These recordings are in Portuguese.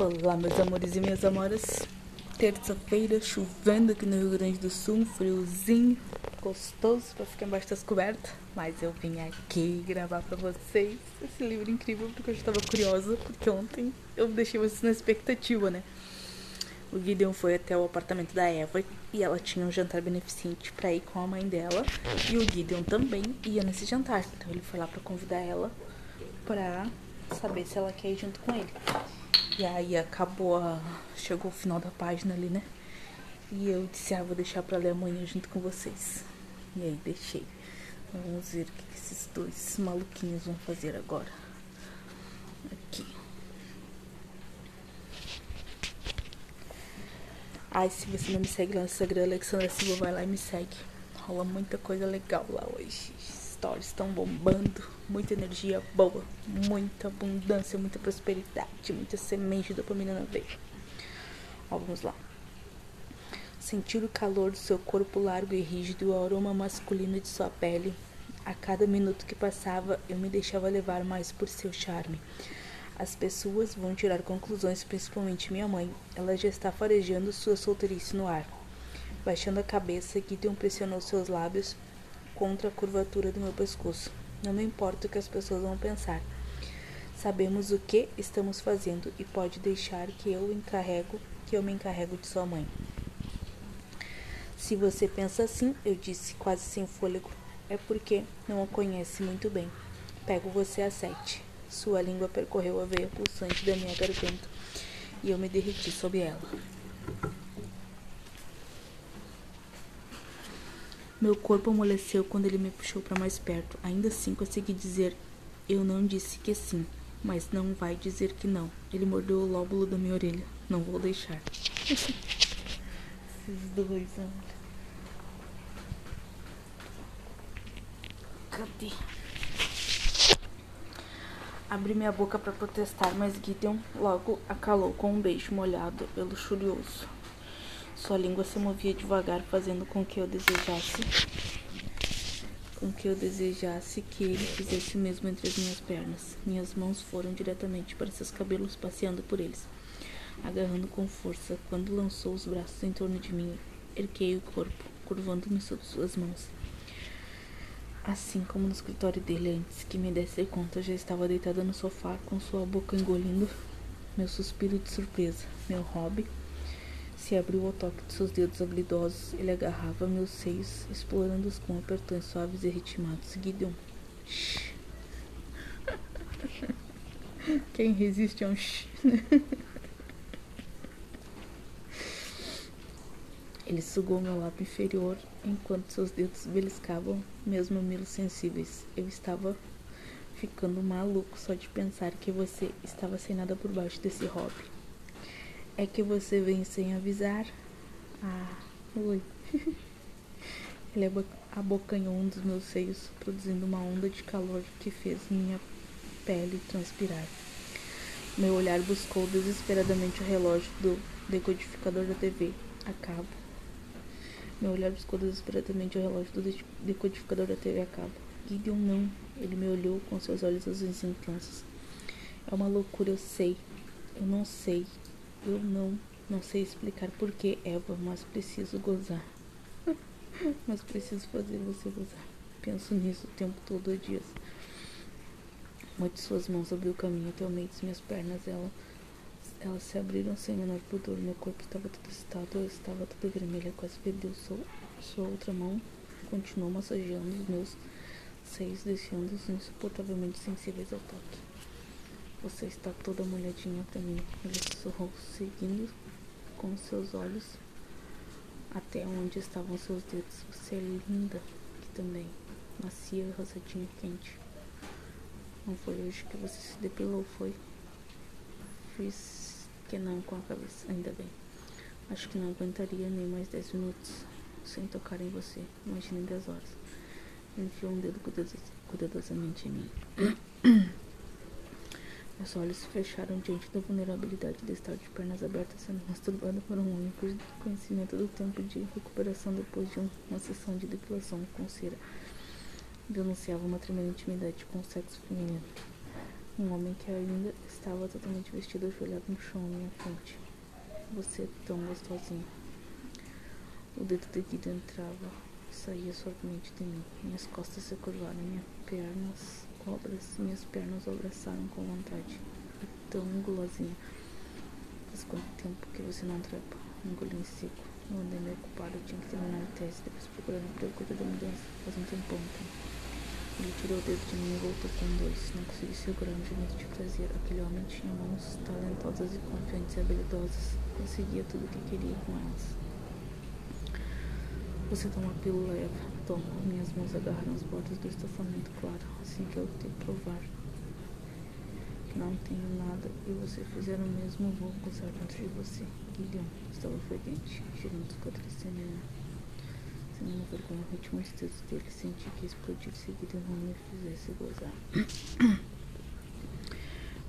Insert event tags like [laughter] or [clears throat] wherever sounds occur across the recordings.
Olá, meus amores e minhas amoras. Terça-feira, chovendo aqui no Rio Grande do Sul, friozinho gostoso pra ficar embaixo das cobertas. Mas eu vim aqui gravar pra vocês esse livro incrível porque eu já tava curiosa, porque ontem eu deixei vocês na expectativa, né? O Gideon foi até o apartamento da Eva e ela tinha um jantar beneficente pra ir com a mãe dela. E o Gideon também ia nesse jantar. Então ele foi lá pra convidar ela pra saber se ela quer ir junto com ele. E aí acabou a... Chegou o final da página ali, né? E eu disse, ah, vou deixar pra ler amanhã junto com vocês. E aí deixei. Vamos ver o que esses dois maluquinhos vão fazer agora. Aqui. Ai, se você não me segue lá no Instagram, Alexandra Silva, vai lá e me segue. Rola muita coisa legal lá hoje stories estão bombando, muita energia boa, muita abundância, muita prosperidade, muita semente de dopamina na veia. Ó, vamos lá. Sentir o calor do seu corpo largo e rígido, o aroma masculino de sua pele. A cada minuto que passava, eu me deixava levar mais por seu charme. As pessoas vão tirar conclusões, principalmente minha mãe. Ela já está farejando sua solteirice no ar. Baixando a cabeça, Gideon pressionou seus lábios contra a curvatura do meu pescoço. Não me importa o que as pessoas vão pensar. Sabemos o que estamos fazendo e pode deixar que eu encarrego, que eu me encarrego de sua mãe. Se você pensa assim, eu disse quase sem fôlego, é porque não a conhece muito bem. Pego você a sete. Sua língua percorreu a veia pulsante da minha garganta e eu me derreti sob ela. Meu corpo amoleceu quando ele me puxou para mais perto. Ainda assim consegui dizer: Eu não disse que sim, mas não vai dizer que não. Ele mordeu o lóbulo da minha orelha. Não vou deixar. Esses dois, olha. Cadê? Abri minha boca para protestar, mas Gideon logo acalou com um beijo molhado e luxurioso. Sua língua se movia devagar, fazendo com que eu desejasse com que eu desejasse que ele fizesse o mesmo entre as minhas pernas. Minhas mãos foram diretamente para seus cabelos, passeando por eles, agarrando com força. Quando lançou os braços em torno de mim, erguei o corpo, curvando-me sob suas mãos. Assim como no escritório dele, antes que me desse conta, já estava deitada no sofá, com sua boca engolindo meu suspiro de surpresa, meu hobby se abriu ao toque de seus dedos habilidosos. Ele agarrava meus seios, explorando-os com apertões suaves e ritmados. Gideon. Shh. Quem resiste a um shh? Ele sugou meu lábio inferior enquanto seus dedos beliscavam meus mamilos sensíveis. Eu estava ficando maluco só de pensar que você estava sem nada por baixo desse hobby. É que você vem sem avisar. Ah, oi. [laughs] Ele abocanhou um dos meus seios, produzindo uma onda de calor que fez minha pele transpirar. Meu olhar buscou desesperadamente o relógio do decodificador da TV a cabo. Meu olhar buscou desesperadamente o relógio do decodificador da TV a cabo. Gideon não. Ele me olhou com seus olhos azuis intensos. É uma loucura, eu sei. Eu não sei. Eu não, não sei explicar porquê, Eva, mas preciso gozar. [laughs] mas preciso fazer você gozar. Penso nisso o tempo todo, dias. Uma de suas mãos abriu o caminho até o meio de minhas pernas. Ela, elas se abriram sem menor pudor. Meu corpo estava todo excitado, eu estava toda vermelha, quase perdeu sua, sua outra mão. Continuou massageando os meus seios, deixando-os insuportavelmente sensíveis ao toque. Você está toda molhadinha mim. Ele sussurrou, seguindo com seus olhos até onde estavam seus dedos. Você é linda aqui também. Macia, rosadinha, quente. Não foi hoje que você se depilou, foi? Fiz que não com a cabeça, ainda bem. Acho que não aguentaria nem mais dez minutos sem tocar em você. Imagine dez horas. Enfiou um dedo cuidadosamente em mim. [clears throat] Meus olhos fecharam diante da vulnerabilidade de estar de pernas abertas sendo masturbada por um homem conhecimento do tempo de recuperação depois de uma sessão de depilação com cera denunciava uma tremenda intimidade com o sexo feminino. Um homem que ainda estava totalmente vestido ajoelhado no chão à minha frente. Você é tão gostosinho. O dedo de entrava e saía suavemente de mim. Minhas costas se curvaram, minhas pernas, obras, minhas pernas o abraçaram com vontade. É tão gulosinha. Faz quanto tempo que você não trepa? Engoli em seco. Eu andei meio ocupado, tinha que terminar a tese, depois procurando emprego coisa da mudança. Faz um tempão, então. Ele tirou o dedo de mim e voltou com dois. Não consegui segurar um gemido de prazer. Aquele homem tinha mãos talentosas e confiantes e habilidosas. Conseguia tudo o que queria com elas. Você toma a pílula, Eva. Minhas mãos agarraram as bordas do estofamento claro, assim que eu te provar que não tenho nada e você fizer o mesmo, vou gozar dentro de você. Guilherme estava fervente, girando. Sem nenhuma vergonha, o ritmo dedos dele senti que explodir seguida não me fizesse gozar. [coughs]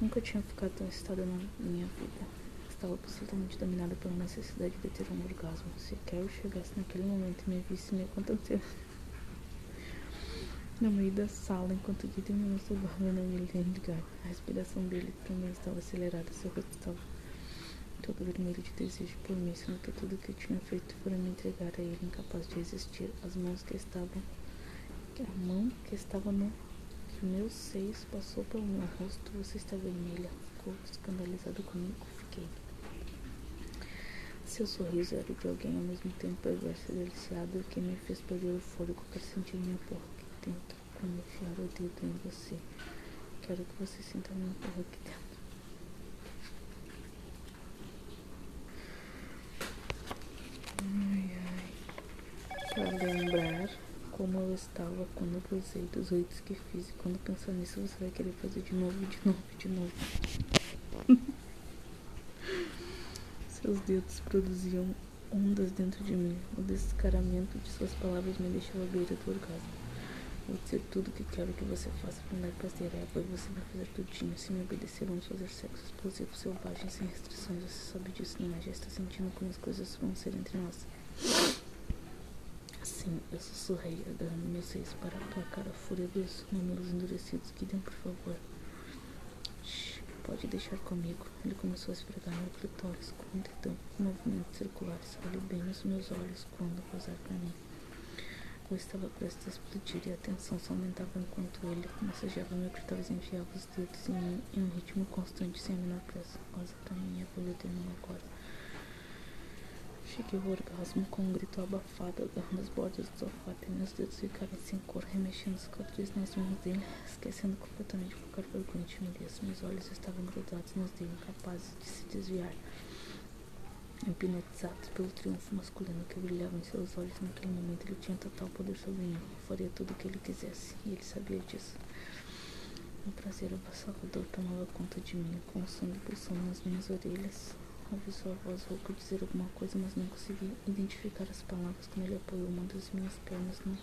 Nunca tinha ficado tão excitada na minha vida. Estava absolutamente dominada pela necessidade de ter um orgasmo. Se Carol chegasse naquele momento e me visse me acontecendo no meio da sala enquanto Guido me masturbava na minha ligar. A respiração dele também estava acelerada, seu rosto estava todo vermelho de desejo por mim, sendo que tudo que eu tinha feito foi me entregar a ele, incapaz de resistir. As mãos que estavam. A mão que estava no. que meus seios passou pelo meu rosto, você está vermelha. Ficou escandalizado comigo, fiquei. Seu sorriso era de alguém ao mesmo tempo perverso e deliciado que me fez perder o fôlego para sentir minha porra dentro como enfiar o dedo em você. Quero que você sinta minha porra aqui dentro. Ai, ai. Pra lembrar como eu estava quando eu usei dos oitos que fiz. E quando pensar nisso, você vai querer fazer de novo, de novo, de novo. [laughs] Seus dedos produziam ondas dentro de mim. O descaramento de suas palavras me deixava à beira do orgasmo. Vou dizer tudo o que quero que você faça dar prazer, Eva, e você vai fazer tudinho. Se me obedecer, vamos fazer sexo explosivo, selvagem, sem restrições. Você sabe disso, não é? Já está sentindo como as coisas vão ser entre nós. Sim, eu sussurrei, agarrando meus seios para aplacar a fúria dos mamilos endurecidos. Guidem, por favor. Shhh, pode deixar comigo. Ele começou a esfregar meu clitóris com um dedão, movimentos circulares. Olhe bem nos meus olhos quando posar para mim. Eu estava prestes a explodir e a tensão só aumentava enquanto ele massageava meu clitóris e enfiava os dedos em mim em um ritmo constante sem a menor pressa. Rosa pra mim, a bolha terminou agora. Cheguei ao orgasmo com um grito abafado, agarrando as bordas do sofá até meus dedos ficarem sem cor, remexendo os quadris nas mãos dele, esquecendo completamente qualquer vergonha de timidez. Meus olhos estavam grudados nos dele, incapazes de se desviar hipnotizados pelo triunfo masculino que brilhava em seus olhos naquele momento. Ele tinha total poder sobre mim. Eu faria tudo o que ele quisesse. E ele sabia disso. O prazer avassalador tomava conta de mim, com o sangue pulsando nas minhas orelhas. Ouvi sua voz rouca dizer alguma coisa, mas não consegui identificar as palavras quando ele apoiou uma das minhas pernas no,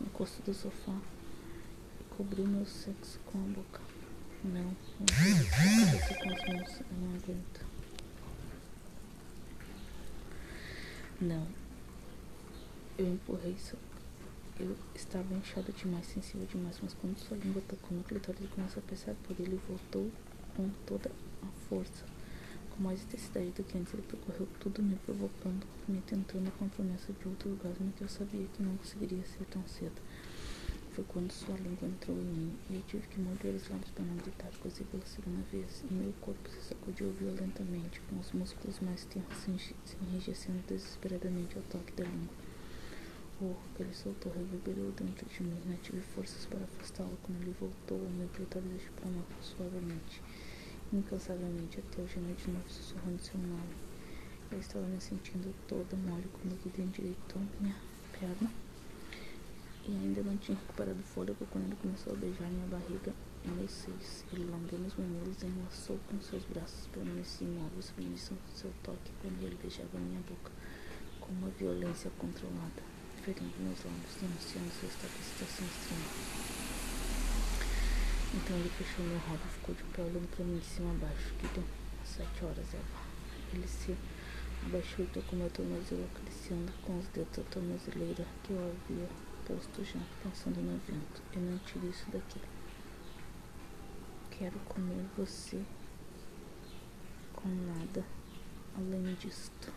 encosto do sofá e cobriu meu sexo com a boca. Não, não sei com as mãos, eu não aguento. Não. Eu empurrei isso. Eu estava inchada demais, sensível demais, mas quando sua língua tocou no clitóris e começou a pensar por ele, voltou com toda a força. Com mais intensidade do que antes, ele percorreu tudo me provocando, me tentando com a promessa de outro orgasmo que eu sabia que não conseguiria ser tão cedo. Foi quando sua língua entrou em mim e eu tive que morder os lábios para não gritar, quase pela segunda vez, e meu corpo se sacudiu violentamente, com os músculos mais tenros se enrijecendo desesperadamente ao toque da língua. O urro que ele soltou reverberou dentro de mim, não tive forças para afastá-lo quando ele voltou, o meu clitóris espalmou suavemente, incansavelmente, até eu gemer de novo sussurrando seu nome. Eu estava me sentindo toda mole quando o Guilherme endireitou minha perna e ainda não tinha recuperado o fôlego quando ele começou a beijar minha barriga e meus seios. Ele lambeu meus mamilos e enlaçou com seus braços. Permaneci imóvel sob missão do seu toque quando ele beijava minha boca com uma violência controlada, ferindo meus lábios, denunciando sua estado de excitação extrema. Então ele fechou meu rabo, ficou de pé olhando para mim de cima a baixo. Que deu sete horas, Eva. Ele se abaixou e tocou meu tornozelo, acariciando com os dedos a tornozeleira que eu havia já pensando no vento. Eu não tiro isso daqui. Quero comer você com nada além disto.